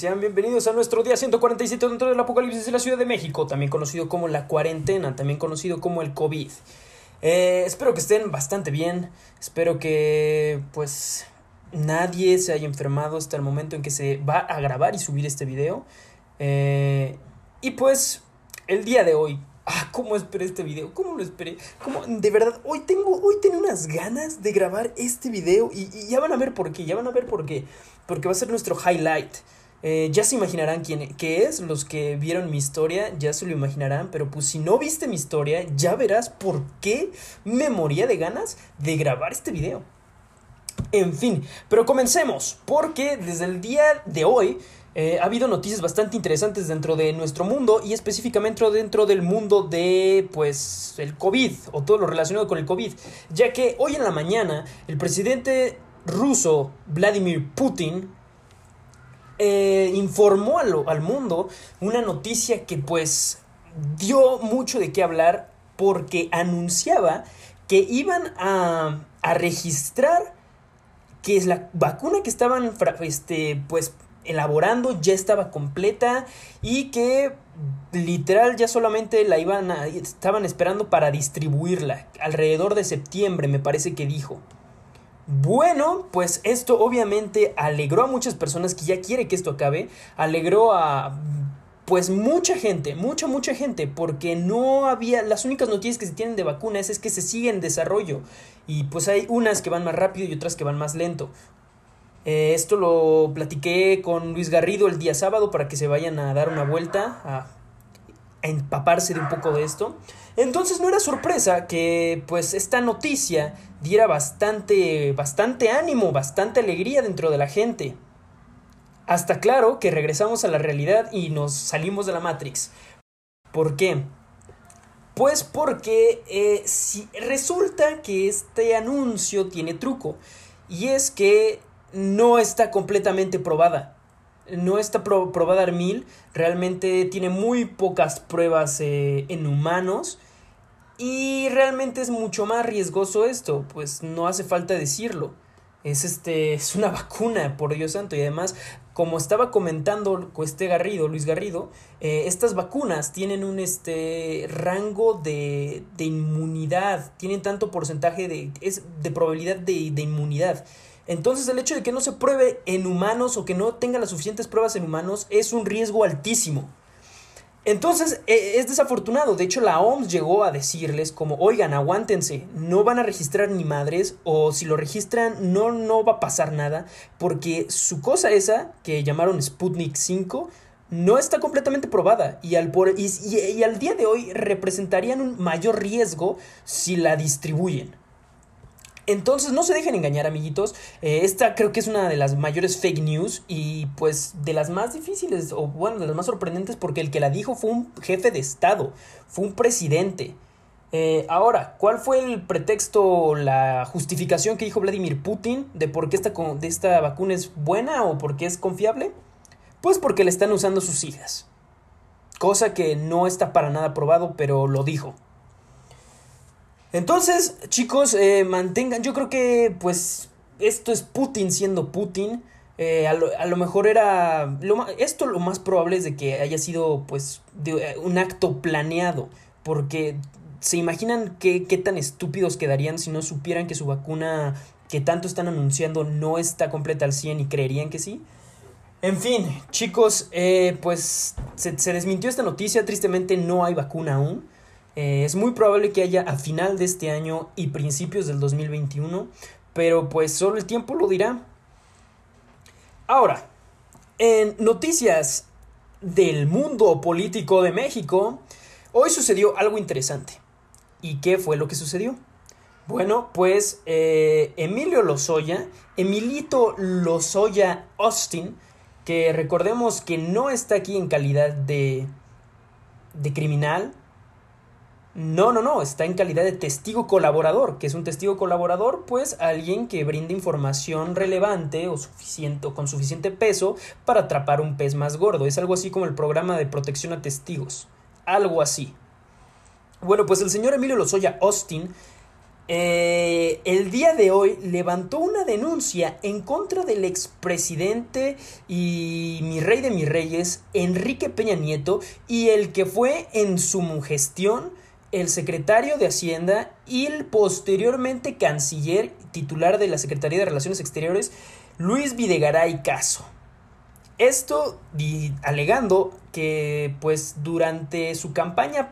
sean bienvenidos a nuestro día 147 dentro del apocalipsis de la Ciudad de México, también conocido como la cuarentena, también conocido como el COVID. Eh, espero que estén bastante bien, espero que pues nadie se haya enfermado hasta el momento en que se va a grabar y subir este video. Eh, y pues el día de hoy, ah, ¿cómo esperé este video? ¿Cómo lo esperé? ¿Cómo? De verdad, hoy tengo, hoy tengo unas ganas de grabar este video y, y ya van a ver por qué, ya van a ver por qué, porque va a ser nuestro highlight. Eh, ya se imaginarán quién qué es, los que vieron mi historia ya se lo imaginarán, pero pues si no viste mi historia, ya verás por qué me moría de ganas de grabar este video. En fin, pero comencemos, porque desde el día de hoy eh, ha habido noticias bastante interesantes dentro de nuestro mundo y específicamente dentro del mundo de, pues, el COVID o todo lo relacionado con el COVID, ya que hoy en la mañana el presidente ruso Vladimir Putin eh, informó al, mundo una noticia que pues dio mucho de qué hablar porque anunciaba que iban a, a registrar que es la vacuna que estaban este, pues elaborando ya estaba completa y que literal ya solamente la iban a, estaban esperando para distribuirla alrededor de septiembre me parece que dijo bueno, pues esto obviamente alegró a muchas personas que ya quiere que esto acabe, alegró a pues mucha gente, mucha, mucha gente, porque no había, las únicas noticias que se tienen de vacunas es que se sigue en desarrollo y pues hay unas que van más rápido y otras que van más lento. Eh, esto lo platiqué con Luis Garrido el día sábado para que se vayan a dar una vuelta, a, a empaparse de un poco de esto. Entonces no era sorpresa que pues esta noticia diera bastante, bastante ánimo, bastante alegría dentro de la gente. Hasta claro que regresamos a la realidad y nos salimos de la Matrix. ¿Por qué? Pues porque eh, si resulta que este anuncio tiene truco. Y es que no está completamente probada. No está probada en mil. Realmente tiene muy pocas pruebas eh, en humanos. Y realmente es mucho más riesgoso esto, pues no hace falta decirlo. Es este, es una vacuna, por Dios santo. Y además, como estaba comentando este Garrido, Luis Garrido, eh, estas vacunas tienen un este rango de, de, inmunidad, tienen tanto porcentaje de, es de probabilidad de, de inmunidad. Entonces el hecho de que no se pruebe en humanos o que no tenga las suficientes pruebas en humanos es un riesgo altísimo. Entonces e, es desafortunado, de hecho la OMS llegó a decirles como, oigan, aguántense, no van a registrar ni madres o si lo registran no, no va a pasar nada porque su cosa esa que llamaron Sputnik 5 no está completamente probada y al, por, y, y, y al día de hoy representarían un mayor riesgo si la distribuyen. Entonces no se dejen engañar amiguitos, eh, esta creo que es una de las mayores fake news y pues de las más difíciles o bueno, de las más sorprendentes porque el que la dijo fue un jefe de Estado, fue un presidente. Eh, ahora, ¿cuál fue el pretexto, la justificación que dijo Vladimir Putin de por qué esta, de esta vacuna es buena o por qué es confiable? Pues porque la están usando sus hijas. Cosa que no está para nada probado, pero lo dijo. Entonces, chicos, eh, mantengan, yo creo que pues esto es Putin siendo Putin. Eh, a, lo, a, lo, mejor era, lo, esto lo más probable es de que haya sido pues de, eh, un acto planeado, porque se imaginan qué, qué tan estúpidos quedarían si no supieran que su vacuna que tanto están anunciando no está completa al 100 y creerían que sí. En fin, chicos, pues se, se desmintió esta noticia, tristemente no hay vacuna aún. Eh, es muy probable que haya a final de este año y principios del 2021, pero pues solo el tiempo lo dirá. Ahora, en noticias del mundo político de México, hoy sucedió algo interesante. ¿Y qué fue lo que sucedió? Bueno, pues eh, Emilio Lozoya, Emilito Lozoya Austin, que recordemos que no está aquí en calidad de, de criminal, no, no, no, está en calidad de testigo colaborador. que es un testigo colaborador? Pues alguien que brinda información relevante o, suficiente, o con suficiente peso para atrapar un pez más gordo. Es algo así como el programa de protección a testigos. Algo así. Bueno, pues el señor Emilio Lozoya Austin eh, el día de hoy levantó una denuncia en contra del expresidente y mi rey de mis reyes, Enrique Peña Nieto, y el que fue en su gestión el secretario de Hacienda y el posteriormente canciller titular de la Secretaría de Relaciones Exteriores, Luis Videgaray Caso. Esto alegando que pues durante su campaña,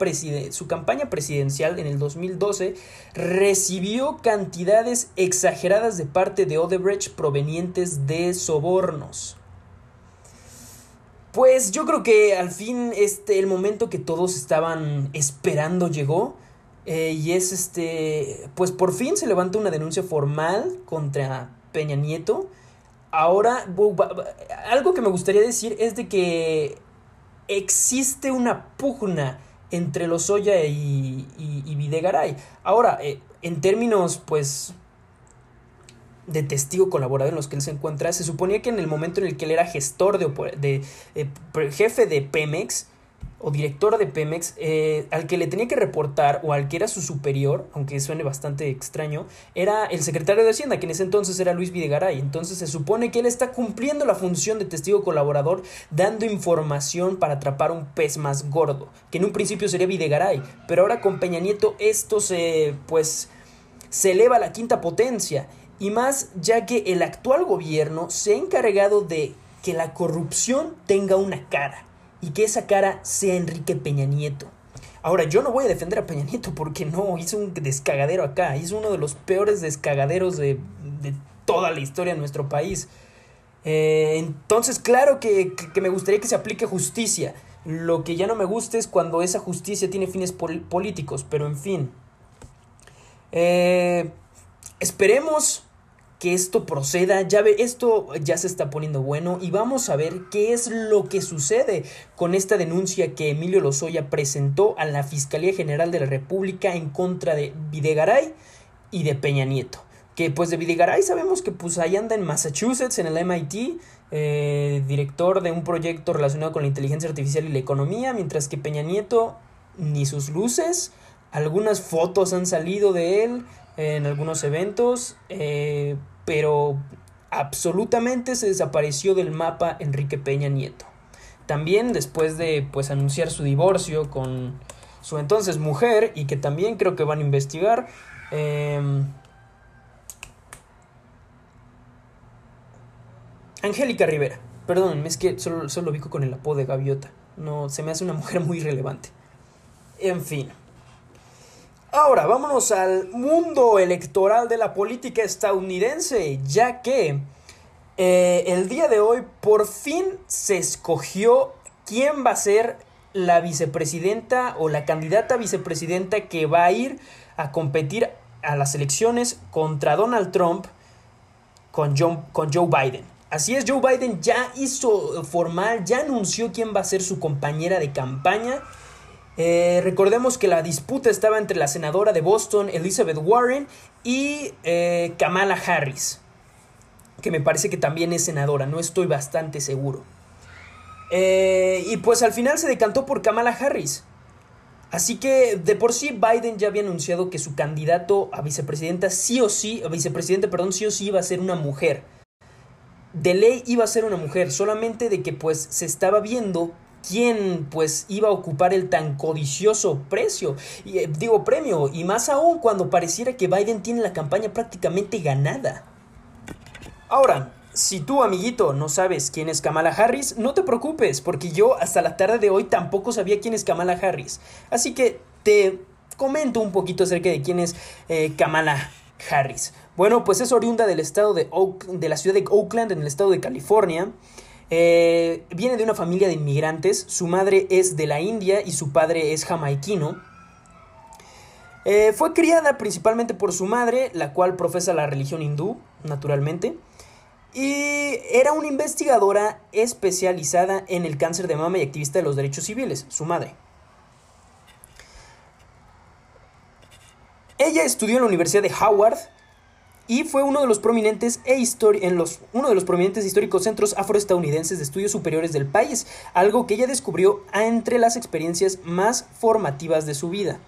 su campaña presidencial en el 2012 recibió cantidades exageradas de parte de Odebrecht provenientes de sobornos. Pues yo creo que al fin este el momento que todos estaban esperando llegó eh, y es este pues por fin se levanta una denuncia formal contra Peña Nieto Ahora, algo que me gustaría decir es de que existe una pugna entre Lozoya y, y, Videgaray. Ahora, eh, en términos, pues, de testigo colaborador en los que él se encuentra, se suponía que en el momento en el que él era gestor de, de eh, jefe de Pemex, o director de Pemex eh, al que le tenía que reportar o al que era su superior, aunque suene bastante extraño, era el secretario de Hacienda, que en ese entonces era Luis Videgaray. Entonces se supone que él está cumpliendo la función de testigo colaborador, dando información para atrapar un pez más gordo, que en un principio sería Videgaray, pero ahora con Peña Nieto esto se pues se eleva a la quinta potencia y más ya que el actual gobierno se ha encargado de que la corrupción tenga una cara y que esa cara sea Enrique Peña Nieto. Ahora, yo no voy a defender a Peña Nieto porque no, hizo un descagadero acá, hizo uno de los peores descagaderos de, toda la historia de nuestro país. Eh, entonces, claro que, me gustaría que se aplique justicia. Lo que ya no me gusta es cuando esa justicia tiene fines políticos, pero en fin. Eh, esperemos que esto proceda. Ya ve, esto ya se está poniendo bueno y vamos a ver qué es lo que sucede con esta denuncia que Emilio Lozoya presentó a la Fiscalía General de la República en contra de Videgaray y de Peña Nieto. Que pues de Videgaray sabemos que pues ahí anda en Massachusetts, en el MIT, eh, director de un proyecto relacionado con la inteligencia artificial y la economía, mientras que Peña Nieto ni sus luces, algunas fotos han salido de él, en algunos eventos, eh, pero absolutamente se desapareció del mapa Enrique Peña Nieto. También después de pues anunciar su divorcio con su entonces mujer y que también creo que van a investigar. Em, Angélica Rivera. Perdón, es que solo, solo lo ubico con el apodo de Gaviota. No, se me hace una mujer muy relevante. En fin. Ahora, vámonos al mundo electoral de la política estadounidense, ya que eh, el día de hoy por fin se escogió quién va a ser la vicepresidenta o la candidata vicepresidenta que va a ir a competir a las elecciones contra Donald Trump con, con Joe Biden. Así es, Joe Biden ya hizo formal, ya anunció quién va a ser su compañera de campaña eh, recordemos que la disputa estaba entre la senadora de Boston, Elizabeth Warren, y eh, Kamala Harris, que me parece que también es senadora, no estoy bastante seguro. Eh, y pues al final se decantó por Kamala Harris. Así que de por sí Biden ya había anunciado que su candidato a vicepresidenta sí o sí, vicepresidente, perdón, sí o sí iba a ser una mujer. De ley iba a ser una mujer, solamente de que pues se estaba viendo quién pues iba a ocupar el tan codicioso precio, y, eh, digo premio, y más aún cuando pareciera que Biden tiene la campaña prácticamente ganada. Ahora, si tú, amiguito, no sabes quién es Kamala Harris, no te preocupes, porque yo hasta la tarde de hoy tampoco sabía quién es Kamala Harris. Así que te comento un poquito acerca de quién es eh, Kamala Harris. Bueno, pues es oriunda del estado de, de la ciudad de Oakland, en el estado de California. Eh, viene de una familia de inmigrantes, su madre es de la India y su padre es jamaiquino. Eh, fue criada principalmente por su madre, la cual profesa la religión hindú, naturalmente. Y era una investigadora especializada en el cáncer de mama y activista de los derechos civiles, su madre. Ella estudió en la Universidad de Howard y fue uno de los prominentes e en los, uno de los prominentes históricos centros afroestadounidenses de estudios superiores del país, algo que ella descubrió entre las experiencias más formativas de su vida.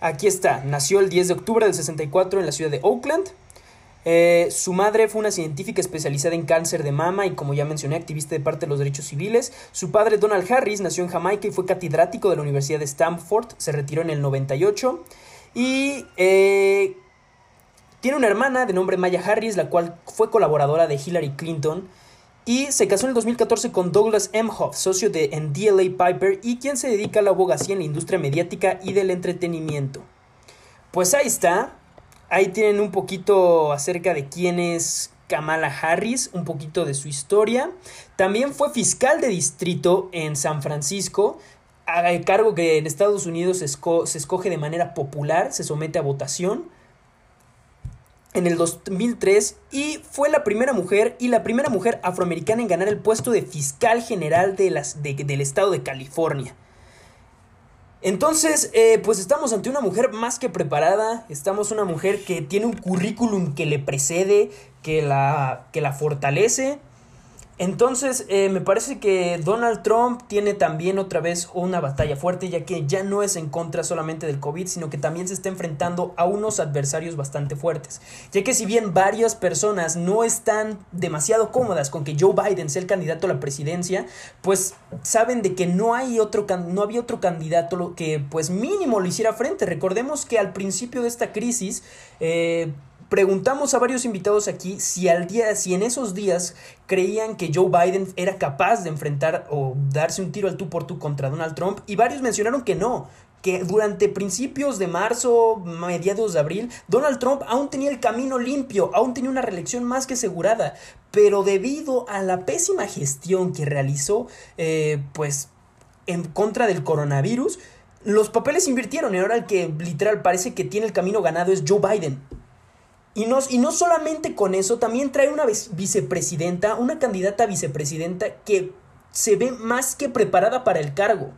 Aquí está, nació el 10 de octubre del 64 en la ciudad de Oakland. Eh, su madre fue una científica especializada en cáncer de mama y, como ya mencioné, activista de parte de los derechos civiles. Su padre, Donald Harris, nació en Jamaica y fue catedrático de la Universidad de Stanford. Se retiró en el 98. Y eh, tiene una hermana de nombre Maya Harris, la cual fue colaboradora de Hillary Clinton. Y se casó en el 2014 con Douglas Emhoff, socio de DLA Piper y quien se dedica a la abogacía en la industria mediática y del entretenimiento. Pues ahí está. Ahí tienen un poquito acerca de quién es Kamala Harris, un poquito de su historia. También fue fiscal de distrito en San Francisco, el cargo que en Estados Unidos se escoge de manera popular, se somete a votación en el 2003 y fue la primera mujer y la primera mujer afroamericana en ganar el puesto de fiscal general del estado de California. Entonces, eh, pues estamos ante una mujer más que preparada, estamos una mujer que tiene un currículum que le precede, que la, que la fortalece entonces, eh, me parece que Donald Trump tiene también otra vez una batalla fuerte, ya que ya no es en contra solamente del COVID, sino que también se está enfrentando a unos adversarios bastante fuertes. Ya que si bien varias personas no están demasiado cómodas con que Joe Biden sea el candidato a la presidencia, pues saben de que no hay otro no había otro candidato que pues mínimo lo hiciera frente. Recordemos que al principio de esta crisis eh, preguntamos a varios invitados aquí si al día, si en esos días creían que Joe Biden era capaz de enfrentar o darse un tiro al tú por tú contra Donald Trump y varios mencionaron que no, que durante principios de marzo, mediados de abril, Donald Trump aún tenía el camino limpio, aún tenía una reelección más que asegurada, pero debido a la pésima gestión que realizó, eh, pues en contra del coronavirus, los papeles invirtieron y ahora el que literal parece que tiene el camino ganado es Joe Biden. Y no, y no solamente con eso, también trae una vicepresidenta, una candidata a vicepresidenta que se ve más que preparada para el cargo.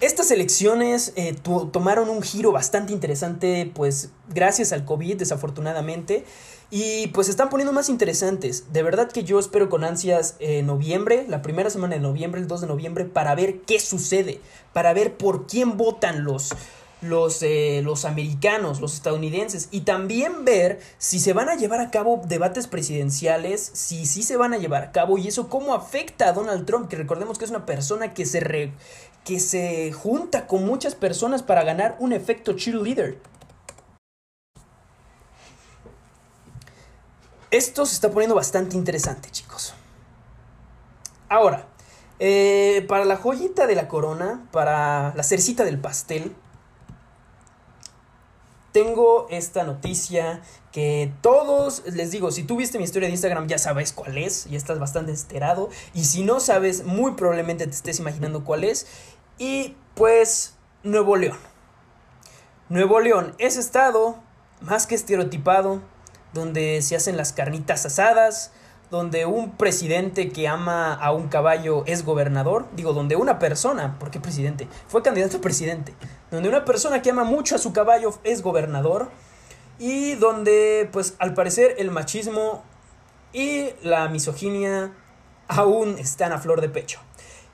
Estas elecciones eh, tomaron un giro bastante interesante, pues gracias al COVID, desafortunadamente, y pues se están poniendo más interesantes. De verdad que yo espero con ansias eh, noviembre, la primera semana de noviembre, el 2 de noviembre, para ver qué sucede, para ver por quién votan los, los, eh, los americanos, los estadounidenses, y también ver si se van a llevar a cabo debates presidenciales, si sí se van a llevar a cabo, y eso cómo afecta a Donald Trump, que recordemos que es una persona que se, que se junta con muchas personas para ganar un efecto cheerleader. Esto se está poniendo bastante interesante, chicos. Ahora, eh, para la joyita de la corona, para la cercita del pastel, tengo esta noticia que todos, les digo, si tú viste mi historia de Instagram ya sabes cuál es, y estás bastante enterado, y si no sabes, muy probablemente te estés imaginando cuál es, y pues Nuevo León. Nuevo León es estado más que estereotipado, donde se hacen las carnitas asadas, donde un presidente que ama a un caballo es gobernador, digo, donde una persona, ¿por qué presidente? Fue candidato a presidente, donde una persona que ama mucho a su caballo es gobernador y donde, pues, al parecer el machismo y la misoginia aún están a flor de pecho.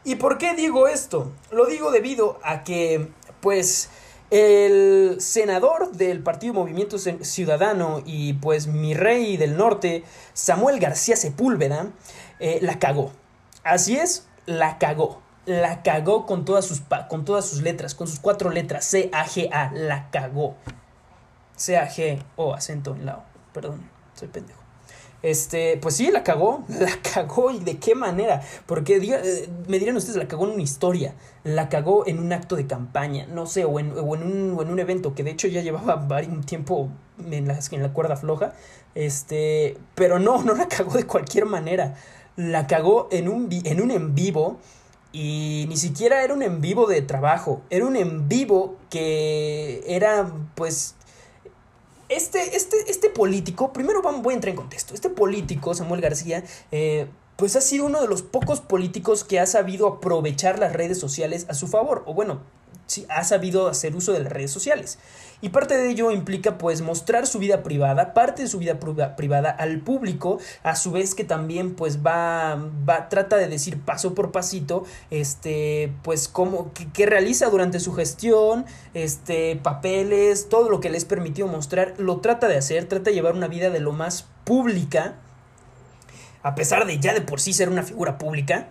¿Y por qué digo esto? Lo digo debido a que, pues, el senador del Partido Movimiento Ciudadano y pues mi rey del norte, Samuel García Sepúlveda, eh, la cagó. Así es, la cagó. La cagó con todas, sus con todas sus letras, con sus cuatro letras, C-A-G-A, la cagó. C-A-G-O, acento en la O, perdón, soy pendejo. Este, pues sí, la cagó, la cagó y de qué manera, porque eh, me dirán ustedes, la cagó en una historia, la cagó en un acto de campaña, no sé, o en, o en, un, en un, evento que de hecho ya llevaba un tiempo en la, en la cuerda floja, este, pero no, no la cagó de cualquier manera, la cagó en un, en un en vivo y ni siquiera era un en vivo de trabajo, era un en vivo que era pues este, este, este político, primero voy a entrar en contexto, este político, Samuel García, eh, pues ha sido uno de los pocos políticos que ha sabido aprovechar las redes sociales a su favor, o bueno, ha sabido hacer uso de las redes sociales. Y parte de ello implica pues mostrar su vida privada, parte de su vida privada al público, a su vez que también pues va, va trata de decir paso por pasito, este, pues cómo, qué, realiza durante su gestión, este, papeles, todo lo que les permitió mostrar, lo trata de hacer, trata de llevar una vida de lo más pública, a pesar de ya de por sí ser una figura pública,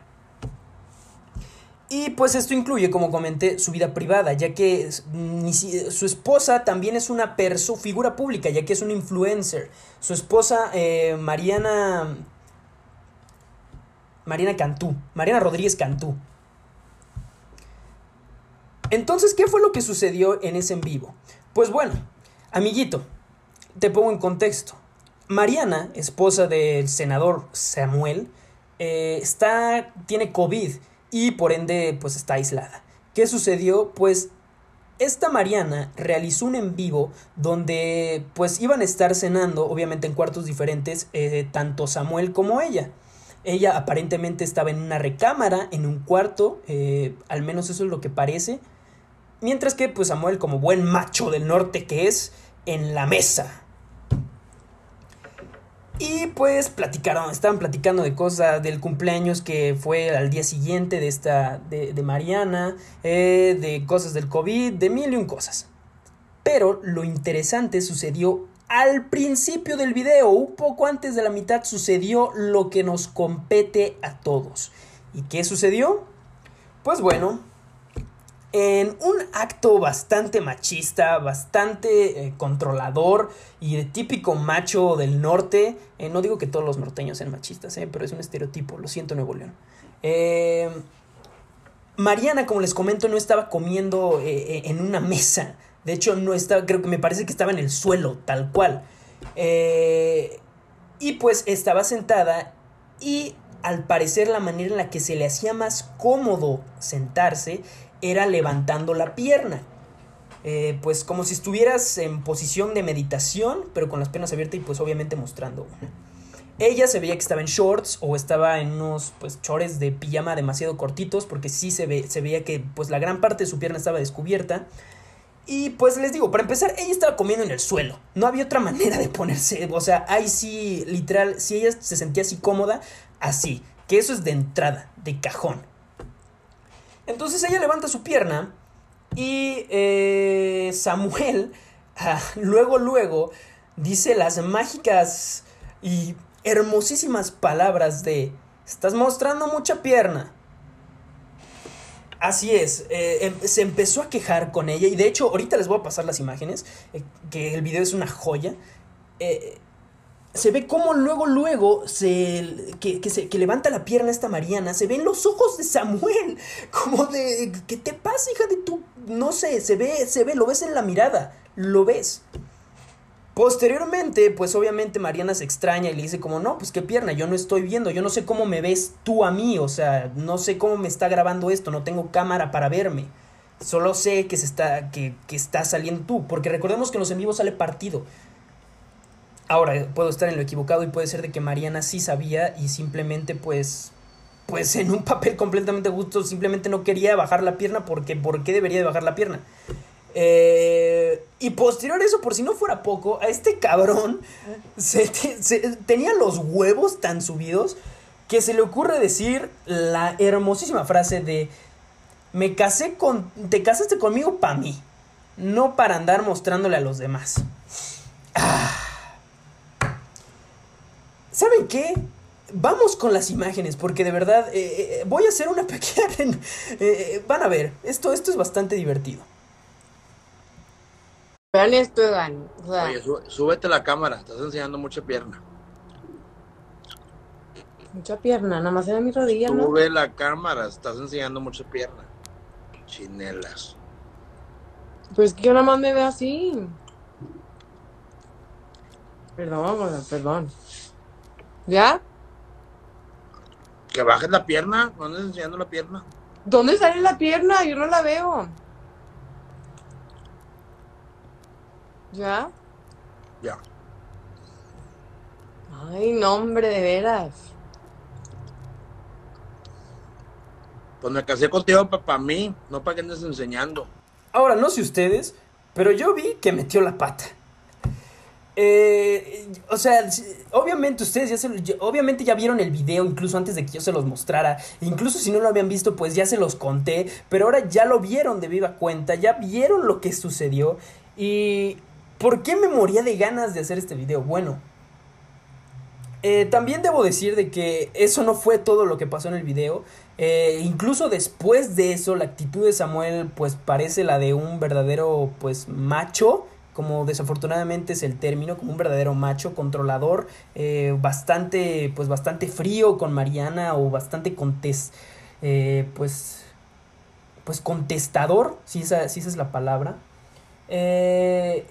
y pues esto incluye, como comenté, su vida privada, ya que su esposa también es una figura pública, ya que es una influencer. Su esposa, eh, Mariana... Mariana Cantú, Mariana Rodríguez Cantú. Entonces, ¿qué fue lo que sucedió en ese en vivo? Pues bueno, amiguito, te pongo en contexto. Mariana, esposa del senador Samuel, eh, está, tiene COVID y por ende pues está aislada. ¿Qué sucedió? Pues esta Mariana realizó un en vivo donde pues iban a estar cenando, obviamente en cuartos diferentes, eh, tanto Samuel como ella. Ella aparentemente estaba en una recámara, en un cuarto, eh, al menos eso es lo que parece. Mientras que pues Samuel, como buen macho del norte que es, en la mesa. Y pues platicaron, estaban platicando de cosas del cumpleaños que fue al día siguiente de esta, de, Mariana, eh, de cosas del COVID, de mil y un cosas. Pero lo interesante sucedió al principio del video, un poco antes de la mitad, sucedió lo que nos compete a todos. ¿Y qué sucedió? Pues bueno, en un acto bastante machista, bastante eh, controlador y de típico macho del norte. Eh, no digo que todos los norteños sean machistas, eh, pero es un estereotipo, lo siento Nuevo León. Mariana, como les comento, no estaba comiendo en una mesa. De hecho, no estaba, creo que me parece que estaba en el suelo, tal cual. y pues estaba sentada y al parecer la manera en la que se le hacía más cómodo sentarse era levantando la pierna. Eh, pues como si estuvieras en posición de meditación, pero con las piernas abiertas y pues obviamente mostrando Ella se veía que estaba en shorts o estaba en unos pues chores de pijama demasiado cortitos porque sí se, ve, se veía que pues la gran parte de su pierna estaba descubierta. Y pues les digo, para empezar, ella estaba comiendo en el suelo. No había otra manera de ponerse. O sea, ahí sí, literal, si ella se sentía así cómoda, así. Que eso es de entrada, de cajón. Entonces ella levanta su pierna y eh, Samuel ah, luego, luego dice las mágicas y hermosísimas palabras de estás mostrando mucha pierna. Así es, eh, em, se empezó a quejar con ella y de hecho ahorita les voy a pasar las imágenes, eh, que el video es una joya se ve como luego, luego, se, que, se, que levanta la pierna esta Mariana, se ven los ojos de Samuel, como de, ¿qué te pasa, hija de tu? No sé, se ve, se ve, lo ves en la mirada, lo ves. Posteriormente, pues obviamente Mariana se extraña y le dice como, no, pues qué pierna, yo no estoy viendo, yo no sé cómo me ves tú a mí, o sea, no sé cómo me está grabando esto, no tengo cámara para verme. Solo sé que se está, que, que está saliendo tú, porque recordemos que en los en vivo sale partido. Ahora, puedo estar en lo equivocado y puede ser de que Mariana sí sabía y simplemente pues pues en un papel completamente justo simplemente no quería bajar la pierna porque ¿por qué debería de bajar la pierna? Eh, y posterior a eso, por si no fuera poco, a este cabrón se, tenía los huevos tan subidos que se le ocurre decir la hermosísima frase de me casé con te casaste conmigo para mí, no para andar mostrándole a los demás. Ah. ¿Saben qué? Vamos con las imágenes, porque de verdad eh, eh, voy a hacer una pequeña... Eh, van a ver, esto, esto es bastante divertido. Vean esto, Evan. Oye, súbete la cámara, estás enseñando mucha pierna. Mucha pierna, nada más era mi rodilla, ¿no? Sube la cámara, estás enseñando mucha pierna. Chinelas. Pues que yo nada más me veo así. Perdón, perdón. ¿Ya? Que bajes la pierna, no andes enseñando la pierna. ¿Dónde sale la pierna? Yo no la veo. ¿Ya? Ya. Ay, no, hombre, de veras. Pues me casé contigo para mí, no para que andes enseñando. Ahora, no sé ustedes, pero yo vi que metió la pata. Eh, o sea, obviamente ustedes ya se, obviamente ya vieron el video incluso antes de que yo se los mostrara. Incluso si no lo habían visto, pues ya se los conté. Pero ahora ya lo vieron de viva cuenta, ya vieron lo que sucedió. Y ¿por qué me moría de ganas de hacer este video? Bueno, eh, también debo decir de que eso no fue todo lo que pasó en el video. Eh, incluso después de eso, la actitud de Samuel pues parece la de un verdadero pues macho como desafortunadamente es el término, como un verdadero macho controlador, eh, bastante, pues bastante frío con Mariana o bastante contes, eh, pues, pues contestador, si esa, si esa es la palabra. Eh,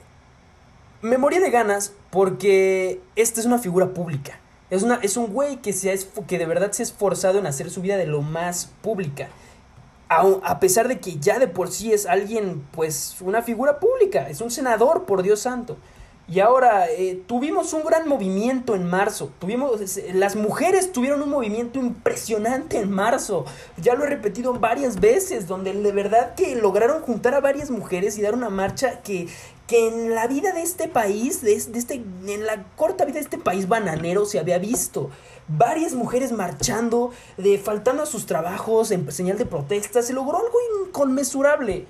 me de ganas porque esta es una figura pública. Es, una, es un güey que, se que de verdad se ha esforzado en hacer su vida de lo más pública a, pesar de que ya de por sí es alguien, pues una figura pública, es un senador, por Dios santo. Y ahora eh, tuvimos un gran movimiento en marzo. Tuvimos, las mujeres tuvieron un movimiento impresionante en marzo. Ya lo he repetido varias veces, donde de verdad que lograron juntar a varias mujeres y dar una marcha que, que en la vida de este país, de, de este, en la corta vida de este país bananero se había visto varias mujeres marchando, de faltando a sus trabajos en señal de protesta, se logró algo inconmensurable.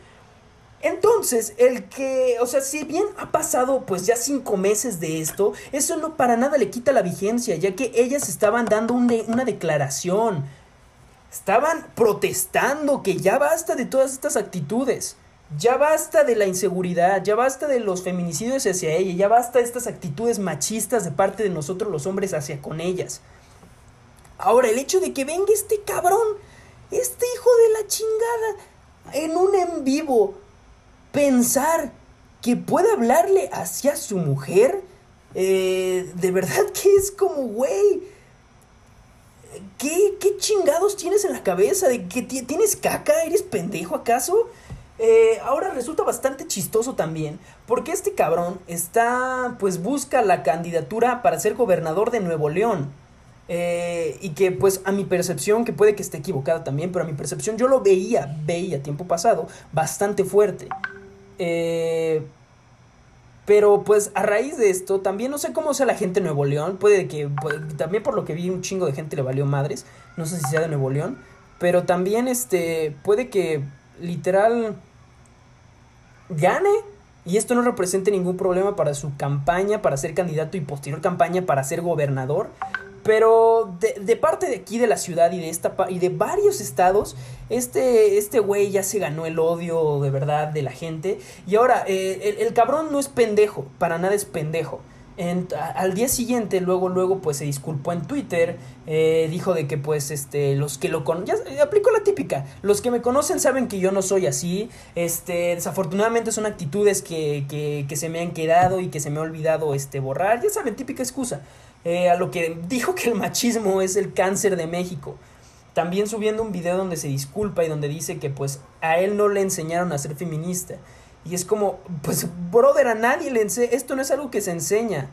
Entonces, el que, o sea, si bien ha pasado pues ya cinco meses de esto, eso no para nada le quita la vigencia, ya que ellas estaban dando una declaración, estaban protestando que ya basta de todas estas actitudes, ya basta de la inseguridad, ya basta de los feminicidios hacia ella, ya basta de estas actitudes machistas de parte de nosotros los hombres hacia con ellas. Ahora, el hecho de que venga este cabrón, este hijo de la chingada, en un en vivo, pensar que puede hablarle hacia su mujer, eh, de verdad que es como, güey, ¿qué, ¿qué chingados tienes en la cabeza? ¿De que tienes caca? ¿Eres pendejo acaso? Eh, ahora resulta bastante chistoso también, porque este cabrón está, pues busca la candidatura para ser gobernador de Nuevo León. Eh, y que pues a mi percepción, que puede que esté equivocada también, pero a mi percepción yo lo veía, veía tiempo pasado, bastante fuerte. Eh, pero pues a raíz de esto, también no sé cómo sea la gente de Nuevo León, puede que, también por lo que vi un chingo de gente le valió madres, no sé si sea de Nuevo León, pero también este, puede que literal gane y esto no represente ningún problema para su campaña, para ser candidato y posterior campaña para ser gobernador. Pero de, parte de aquí de la ciudad y de esta y de varios estados, este este güey ya se ganó el odio de verdad de la gente. Y ahora, eh, el, cabrón no es pendejo, para nada es pendejo. al día siguiente, luego, luego, pues se disculpó en Twitter, eh, dijo de que pues este, los que lo conocen, ya aplico la típica, los que me conocen saben que yo no soy así, este, desafortunadamente son actitudes que, que, que se me han quedado y que se me ha olvidado este, borrar, ya saben, típica excusa. Eh, a lo que dijo que el machismo es el cáncer de México. También subiendo un video donde se disculpa y donde dice que pues a él no le enseñaron a ser feminista. Y es como, pues, brother, a nadie le enseña, esto no es algo que se enseña.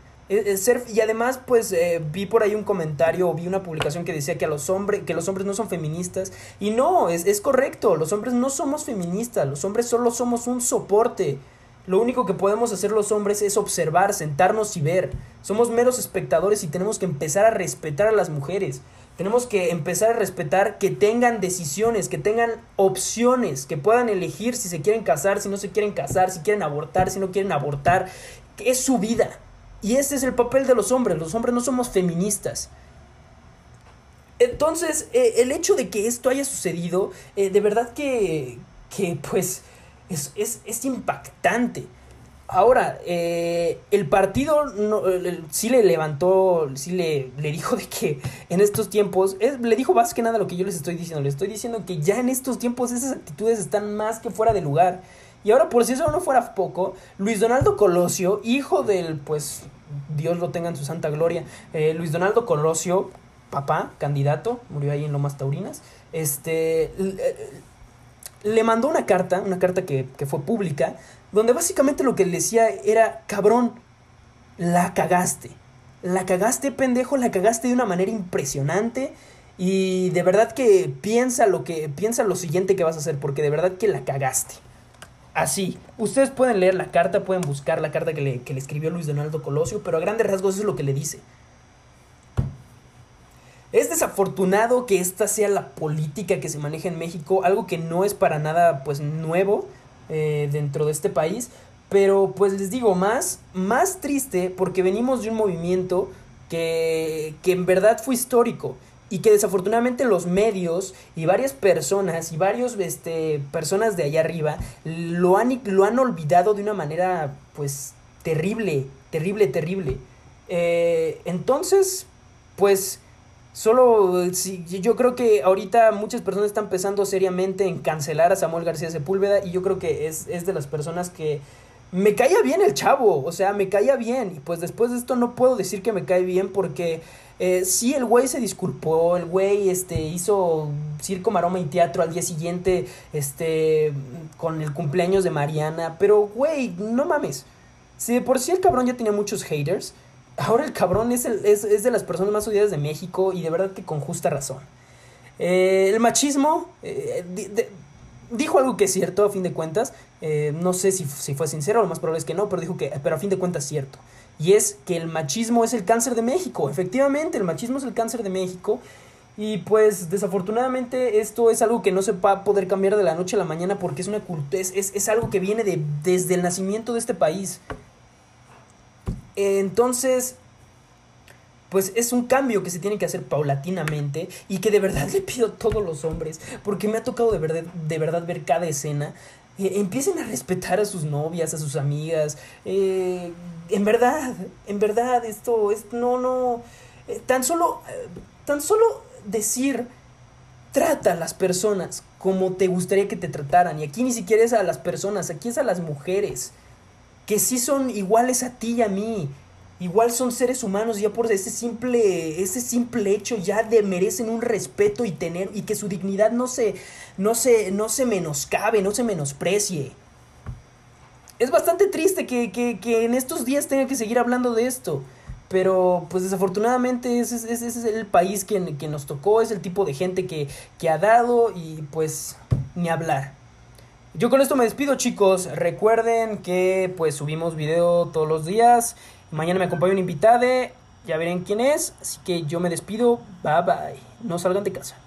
ser, y además, pues, eh, vi por ahí un comentario o vi una publicación que decía que, a los, hombres que los hombres no son feministas. Y no, es, es correcto, los hombres no somos feministas, los hombres solo somos un soporte. Lo único que podemos hacer los hombres es observar, sentarnos y ver. Somos meros espectadores y tenemos que empezar a respetar a las mujeres. Tenemos que empezar a respetar que tengan decisiones, que tengan opciones, que puedan elegir si se quieren casar, si no se quieren casar, si quieren abortar, si no quieren abortar. Es su vida. Y ese es el papel de los hombres. Los hombres no somos feministas. Entonces, eh, el hecho de que esto haya sucedido, eh, de verdad que, que pues es, impactante. Ahora, eh, el partido no, sí le levantó, sí le, le, dijo de que en estos tiempos, le dijo más que nada lo que yo les estoy diciendo, les estoy diciendo que ya en estos tiempos esas actitudes están más que fuera de lugar. Y ahora, por si eso no fuera poco, Luis Donaldo Colosio, hijo del, pues, Dios lo tenga en su santa gloria, eh, Luis Donaldo Colosio, papá, candidato, murió ahí en Lomas Taurinas, este le mandó una carta, una carta que, fue pública, donde básicamente lo que le decía era, cabrón, la cagaste. La cagaste, pendejo, la cagaste de una manera impresionante. Y de verdad que piensa lo que. Piensa lo siguiente que vas a hacer, porque de verdad que la cagaste. Así. Ustedes pueden leer la carta, pueden buscar la carta que le, que le escribió Luis Donaldo Colosio, pero a grandes rasgos eso es lo que le dice. Es desafortunado que esta sea la política que se maneja en México, algo que no es para nada pues nuevo eh, dentro de este país, pero pues les digo más, más triste porque venimos de un movimiento que, que en verdad fue histórico y que desafortunadamente los medios y varias personas y varios este, personas de allá arriba lo han, lo han olvidado de una manera pues terrible, terrible, terrible. Eh, entonces, pues Solo si, yo creo que ahorita muchas personas están pensando seriamente en cancelar a Samuel García Sepúlveda y yo creo que es, es de las personas que me caía bien el chavo, o sea, me caía bien. Y pues después de esto no puedo decir que me cae bien porque eh, sí el güey se disculpó, el güey este hizo circo, maroma y teatro al día siguiente este con el cumpleaños de Mariana, pero güey, no mames. Si de por sí el cabrón ya tenía muchos haters, ahora el cabrón es, el, es, es, de las personas más odiadas de México y de verdad que con justa razón. Eh, el machismo eh, dijo algo que es cierto a fin de cuentas. Eh, no sé si, si, fue sincero, lo más probable es que no, pero dijo que, pero a fin de cuentas cierto. Y es que el machismo es el cáncer de México. Efectivamente, el machismo es el cáncer de México. Y pues desafortunadamente esto es algo que no se va a poder cambiar de la noche a la mañana porque es una es, es, es algo que viene de, desde el nacimiento de este país. Entonces, pues es un cambio que se tiene que hacer paulatinamente y que de verdad le pido a todos los hombres, porque me ha tocado de verdad, de verdad ver cada escena. Eh, empiecen a respetar a sus novias, a sus amigas. Eh, en verdad, en verdad, esto es no, no. Eh, tan solo, tan solo decir, trata a las personas como te gustaría que te trataran. Y aquí ni siquiera es a las personas, aquí es a las mujeres que sí son iguales a ti y a mí. Igual son seres humanos, ya por ese simple, ese simple hecho ya de merecen un respeto y tener, y que su dignidad no se, no se, no se menoscabe, no se menosprecie. Es bastante triste que, que, que en estos días tenga que seguir hablando de esto. Pero pues desafortunadamente ese, ese, es el país que, que, nos tocó, es el tipo de gente que, que ha dado y pues ni hablar. Yo con esto me despido chicos, recuerden que pues subimos video todos los días, mañana me acompaña un invitado, ya verán quién es, así que yo me despido, bye bye, no salgan de casa.